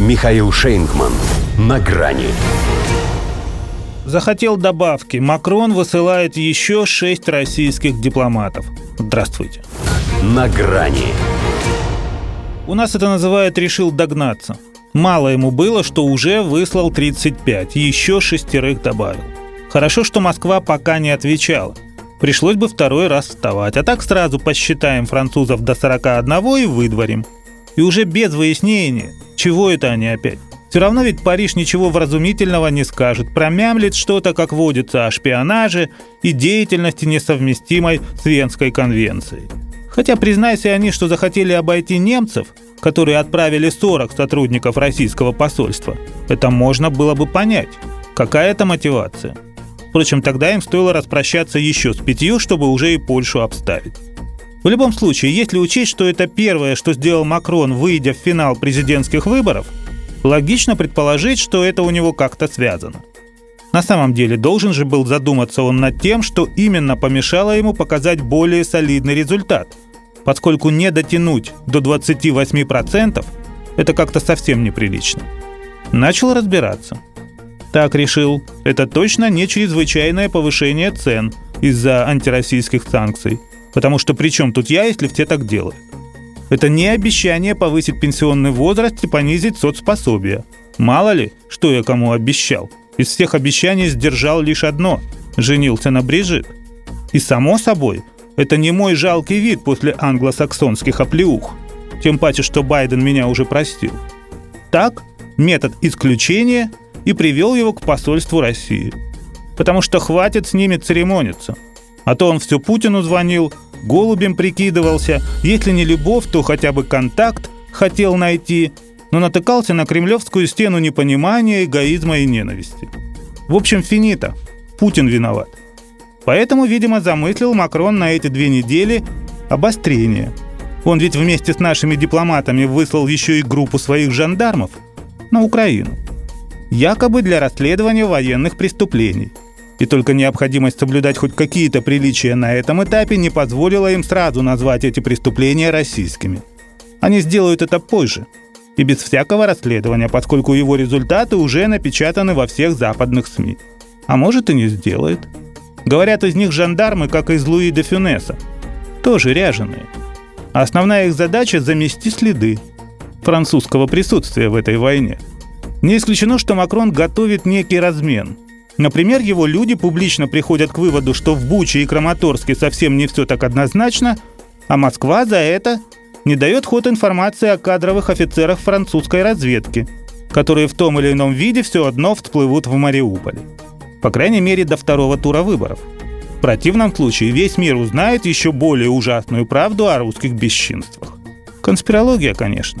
Михаил Шейнгман. На грани. Захотел добавки. Макрон высылает еще шесть российских дипломатов. Здравствуйте. На грани. У нас это называют «решил догнаться». Мало ему было, что уже выслал 35, еще шестерых добавил. Хорошо, что Москва пока не отвечала. Пришлось бы второй раз вставать, а так сразу посчитаем французов до 41 и выдворим. И уже без выяснения, чего это они опять. Все равно ведь Париж ничего вразумительного не скажет, промямлит что-то, как водится, о шпионаже и деятельности, несовместимой с Венской конвенцией. Хотя признайся они, что захотели обойти немцев, которые отправили 40 сотрудников российского посольства, это можно было бы понять. Какая это мотивация? Впрочем, тогда им стоило распрощаться еще с пятью, чтобы уже и Польшу обставить. В любом случае, если учесть, что это первое, что сделал Макрон, выйдя в финал президентских выборов, логично предположить, что это у него как-то связано. На самом деле, должен же был задуматься он над тем, что именно помешало ему показать более солидный результат, поскольку не дотянуть до 28% – это как-то совсем неприлично. Начал разбираться – так решил, это точно не чрезвычайное повышение цен из-за антироссийских санкций. Потому что при чем тут я, если все так делают? Это не обещание повысить пенсионный возраст и понизить соцпособие. Мало ли, что я кому обещал. Из всех обещаний сдержал лишь одно – женился на Брижит. И само собой, это не мой жалкий вид после англосаксонских оплеух. Тем паче, что Байден меня уже простил. Так, метод исключения и привел его к посольству России. Потому что хватит с ними церемониться. А то он все Путину звонил, голубем прикидывался, если не любовь, то хотя бы контакт хотел найти, но натыкался на кремлевскую стену непонимания, эгоизма и ненависти. В общем, финита. Путин виноват. Поэтому, видимо, замыслил Макрон на эти две недели обострение. Он ведь вместе с нашими дипломатами выслал еще и группу своих жандармов на Украину якобы для расследования военных преступлений. И только необходимость соблюдать хоть какие-то приличия на этом этапе не позволила им сразу назвать эти преступления российскими. Они сделают это позже, и без всякого расследования, поскольку его результаты уже напечатаны во всех западных СМИ. А может и не сделает. Говорят, из них жандармы, как из Луи де Фюнеса. Тоже ряженые. А основная их задача – замести следы французского присутствия в этой войне – не исключено, что Макрон готовит некий размен. Например, его люди публично приходят к выводу, что в Буче и Краматорске совсем не все так однозначно, а Москва за это не дает ход информации о кадровых офицерах французской разведки, которые в том или ином виде все одно всплывут в Мариуполе. По крайней мере, до второго тура выборов. В противном случае весь мир узнает еще более ужасную правду о русских бесчинствах. Конспирология, конечно.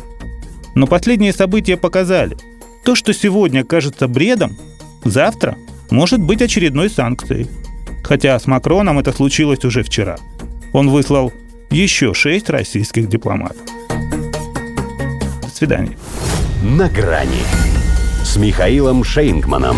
Но последние события показали – то, что сегодня кажется бредом, завтра может быть очередной санкцией. Хотя с Макроном это случилось уже вчера. Он выслал еще шесть российских дипломатов. До свидания. На грани с Михаилом Шейнгманом.